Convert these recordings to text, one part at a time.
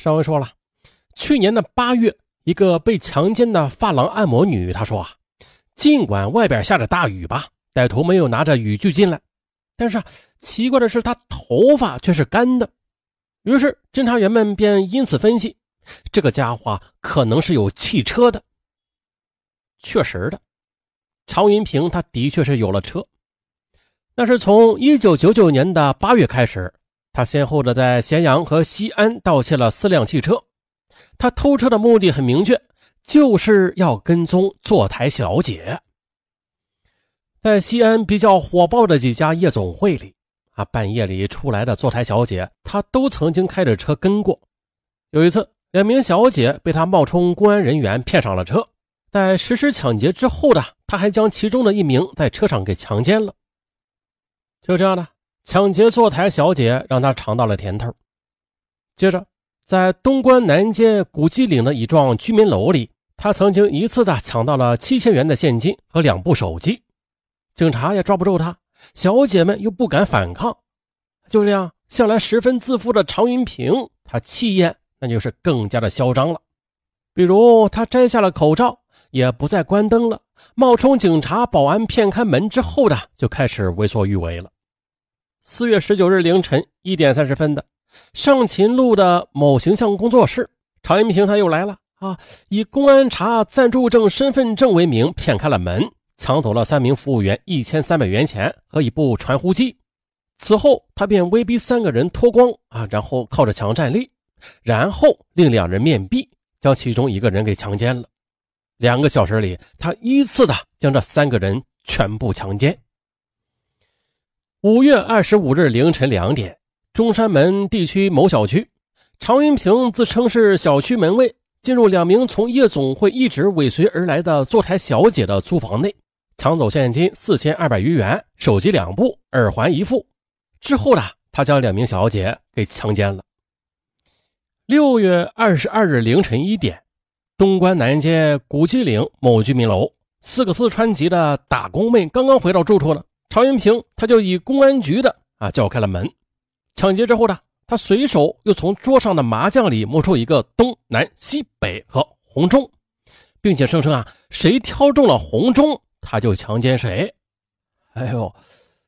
上回说了，去年的八月，一个被强奸的发廊按摩女，她说啊，尽管外边下着大雨吧，歹徒没有拿着雨具进来，但是啊，奇怪的是，她头发却是干的。于是侦查员们便因此分析，这个家伙可能是有汽车的。确实的，常云平他的确是有了车，那是从一九九九年的八月开始。他先后的在咸阳和西安盗窃了四辆汽车，他偷车的目的很明确，就是要跟踪坐台小姐。在西安比较火爆的几家夜总会里，啊，半夜里出来的坐台小姐，他都曾经开着车跟过。有一次，两名小姐被他冒充公安人员骗上了车，在实施抢劫之后的，他还将其中的一名在车上给强奸了。就这样的。抢劫坐台小姐，让他尝到了甜头。接着，在东关南街古鸡岭的一幢居民楼里，他曾经一次的抢到了七千元的现金和两部手机。警察也抓不住他，小姐们又不敢反抗。就这样，向来十分自负的常云平，他气焰那就是更加的嚣张了。比如，他摘下了口罩，也不再关灯了，冒充警察、保安骗开门之后的，就开始为所欲为了。四月十九日凌晨一点三十分的上秦路的某形象工作室，常云平他又来了啊！以公安查暂住证身份证为名，骗开了门，抢走了三名服务员一千三百元钱和一部传呼机。此后，他便威逼三个人脱光啊，然后靠着墙站立，然后令两人面壁，将其中一个人给强奸了。两个小时里，他依次的将这三个人全部强奸。五月二十五日凌晨两点，中山门地区某小区，常云平自称是小区门卫，进入两名从夜总会一直尾随而来的坐台小姐的租房内，抢走现金四千二百余元、手机两部、耳环一副。之后呢，他将两名小姐给强奸了。六月二十二日凌晨一点，东关南街古迹岭某居民楼，四个四川籍的打工妹刚刚回到住处呢。常云平他就以公安局的啊叫开了门，抢劫之后呢，他随手又从桌上的麻将里摸出一个东南西北和红中，并且声称啊谁挑中了红中，他就强奸谁。哎呦，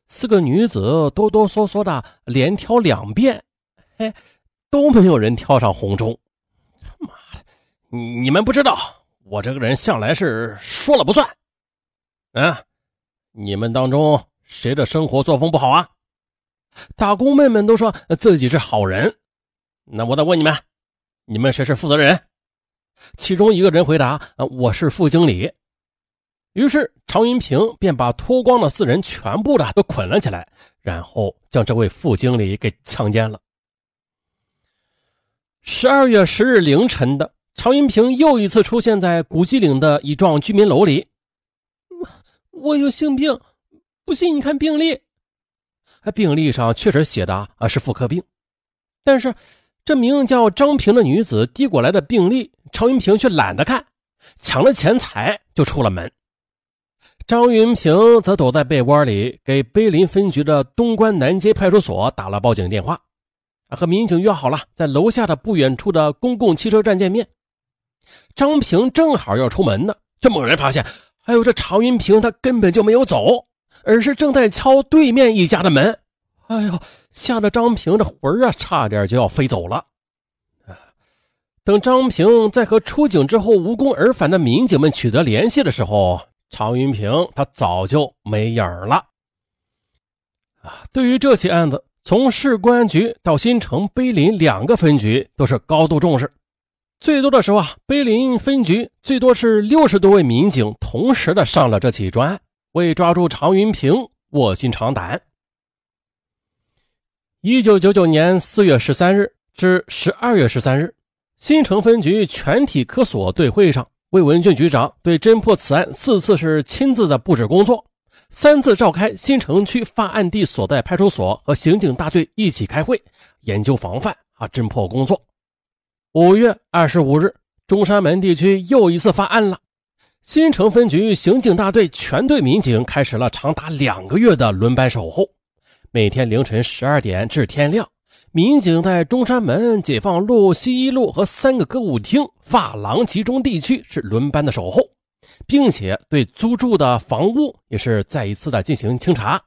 四个女子哆哆嗦嗦的连挑两遍，嘿，都没有人挑上红中。妈的，你们不知道我这个人向来是说了不算，啊，你们当中。谁的生活作风不好啊？打工妹们都说自己是好人，那我再问你们，你们谁是负责人？其中一个人回答：“我是副经理。”于是常云平便把脱光的四人全部的都捆了起来，然后将这位副经理给强奸了。十二月十日凌晨的，常云平又一次出现在古鸡岭的一幢居民楼里。我我有性病。不信你看病历，病历上确实写的啊是妇科病，但是这名叫张平的女子递过来的病历，常云平却懒得看，抢了钱财就出了门。张云平则躲在被窝里，给碑林分局的东关南街派出所打了报警电话，和民警约好了在楼下的不远处的公共汽车站见面。张平正好要出门呢，这猛然发现，哎呦，这常云平他根本就没有走。而是正在敲对面一家的门，哎呦，吓得张平这魂啊，差点就要飞走了。等张平在和出警之后无功而返的民警们取得联系的时候，常云平他早就没影了。啊，对于这起案子，从市公安局到新城、碑林两个分局都是高度重视。最多的时候啊，碑林分局最多是六十多位民警同时的上了这起专案。为抓住常云平卧薪尝胆。一九九九年四月十三日至十二月十三日，新城分局全体科所对会上，魏文俊局长对侦破此案四次是亲自的布置工作，三次召开新城区发案地所在派出所和刑警大队一起开会，研究防范啊侦破工作。五月二十五日，中山门地区又一次发案了。新城分局刑警大队全队民警开始了长达两个月的轮班守候，每天凌晨十二点至天亮，民警在中山门、解放路、西一路和三个歌舞厅、发廊集中地区是轮班的守候，并且对租住的房屋也是再一次的进行清查。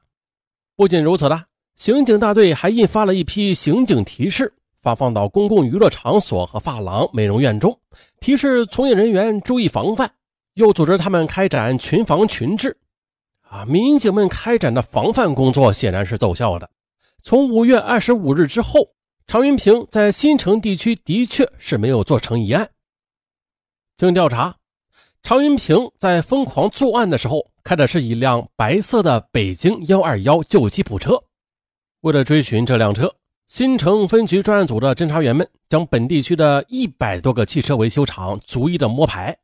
不仅如此的，刑警大队还印发了一批刑警提示，发放到公共娱乐场所和发廊、美容院中，提示从业人员注意防范。又组织他们开展群防群治。啊，民警们开展的防范工作显然是奏效的。从五月二十五日之后，常云平在新城地区的确是没有做成一案。经调查，常云平在疯狂作案的时候，开的是一辆白色的北京幺二幺旧吉普车。为了追寻这辆车，新城分局专案组的侦查员们将本地区的一百多个汽车维修厂逐一的摸排。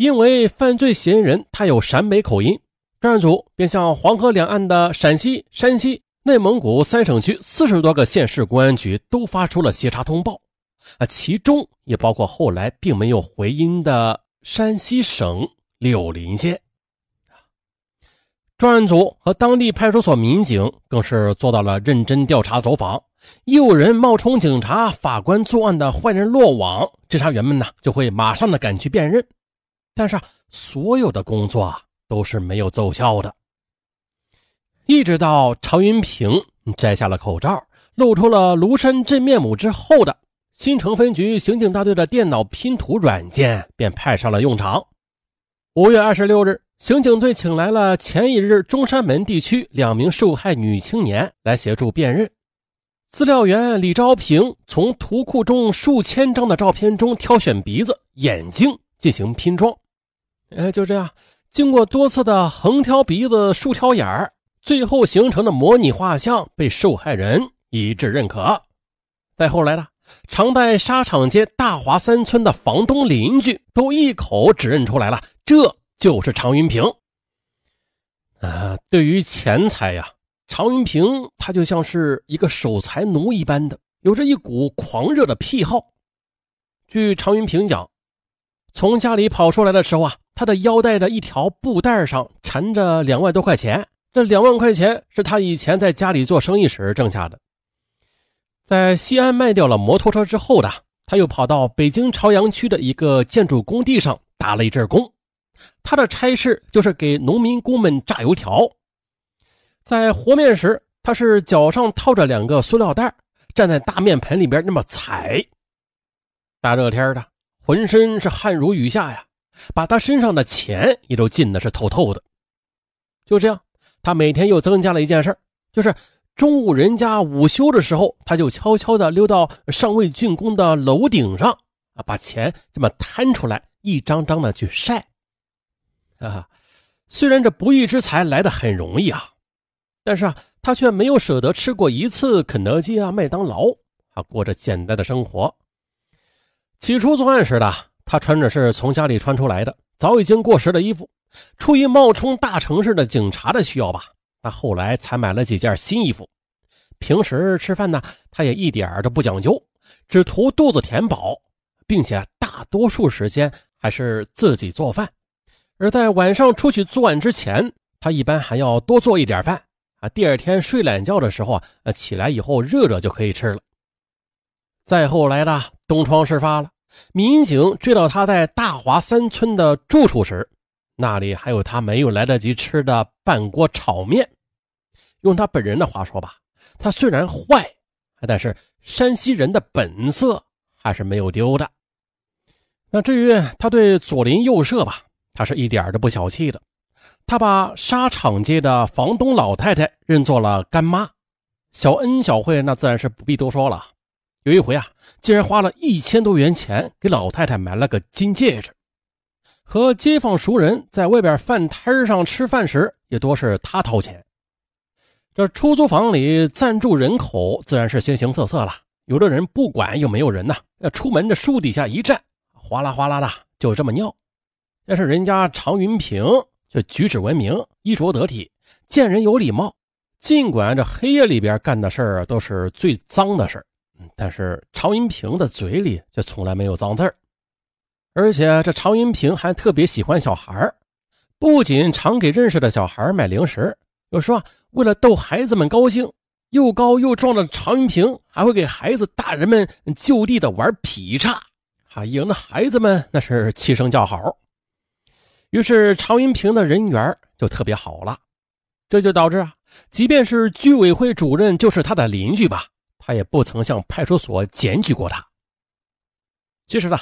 因为犯罪嫌疑人他有陕北口音。专案组便向黄河两岸的陕西、山西、内蒙古三省区四十多个县市公安局都发出了协查通报，啊，其中也包括后来并没有回音的山西省柳林县。专案组和当地派出所民警更是做到了认真调查走访，一有人冒充警察、法官作案的坏人落网，侦查员们呢就会马上的赶去辨认。但是所有的工作。都是没有奏效的，一直到常云平摘下了口罩，露出了庐山真面目之后的新城分局刑警大队的电脑拼图软件便派上了用场。五月二十六日，刑警队请来了前一日中山门地区两名受害女青年来协助辨认。资料员李昭平从图库中数千张的照片中挑选鼻子、眼睛进行拼装。哎，就这样。经过多次的横挑鼻子、竖挑眼儿，最后形成的模拟画像被受害人一致认可。再后来呢，常在沙场街大华三村的房东邻居都一口指认出来了，这就是常云平。啊，对于钱财呀，常云平他就像是一个守财奴一般的，有着一股狂热的癖好。据常云平讲。从家里跑出来的时候啊，他的腰带的一条布带上缠着两万多块钱。这两万块钱是他以前在家里做生意时挣下的。在西安卖掉了摩托车之后的，他又跑到北京朝阳区的一个建筑工地上打了一阵工。他的差事就是给农民工们炸油条。在和面时，他是脚上套着两个塑料袋，站在大面盆里边那么踩。大热天的。浑身是汗如雨下呀，把他身上的钱也都浸的是透透的。就这样，他每天又增加了一件事就是中午人家午休的时候，他就悄悄的溜到尚未竣工的楼顶上啊，把钱这么摊出来，一张张的去晒。啊，虽然这不义之财来的很容易啊，但是啊，他却没有舍得吃过一次肯德基啊、麦当劳啊，过着简单的生活。起初作案时的他穿着是从家里穿出来的早已经过时的衣服，出于冒充大城市的警察的需要吧，他后来才买了几件新衣服。平时吃饭呢，他也一点都不讲究，只图肚子填饱，并且大多数时间还是自己做饭。而在晚上出去作案之前，他一般还要多做一点饭啊，第二天睡懒觉的时候啊，起来以后热热就可以吃了。再后来呢东窗事发了，民警追到他在大华三村的住处时，那里还有他没有来得及吃的半锅炒面。用他本人的话说吧，他虽然坏，但是山西人的本色还是没有丢的。那至于他对左邻右舍吧，他是一点都不小气的。他把沙场街的房东老太太认作了干妈，小恩小惠那自然是不必多说了。有一回啊，竟然花了一千多元钱给老太太买了个金戒指。和街坊熟人在外边饭摊上吃饭时，也多是他掏钱。这出租房里暂住人口自然是形形色色了。有的人不管有没有人呐，要出门这树底下一站，哗啦哗啦的就这么尿。但是人家常云平就举止文明，衣着得体，见人有礼貌。尽管这黑夜里边干的事儿都是最脏的事儿。但是常云平的嘴里却从来没有脏字儿，而且这常云平还特别喜欢小孩不仅常给认识的小孩买零食，有时候为了逗孩子们高兴，又高又壮的常云平还会给孩子大人们就地的玩劈叉，啊，赢的孩子们那是齐声叫好。于是常云平的人缘就特别好了，这就导致啊，即便是居委会主任就是他的邻居吧，他也不曾向派出所检举过他。其实呢，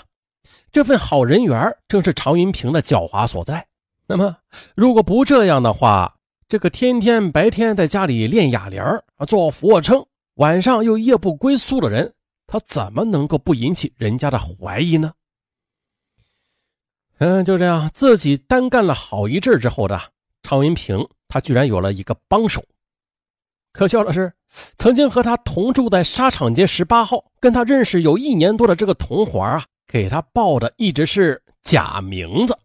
这份好人缘正是常云平的狡猾所在。那么，如果不这样的话，这个天天白天在家里练哑铃啊，做俯卧撑，晚上又夜不归宿的人，他怎么能够不引起人家的怀疑呢？嗯，就这样，自己单干了好一阵之后的常云平，他居然有了一个帮手。可笑的是，曾经和他同住在沙场街十八号，跟他认识有一年多的这个同伙啊，给他报的一直是假名字。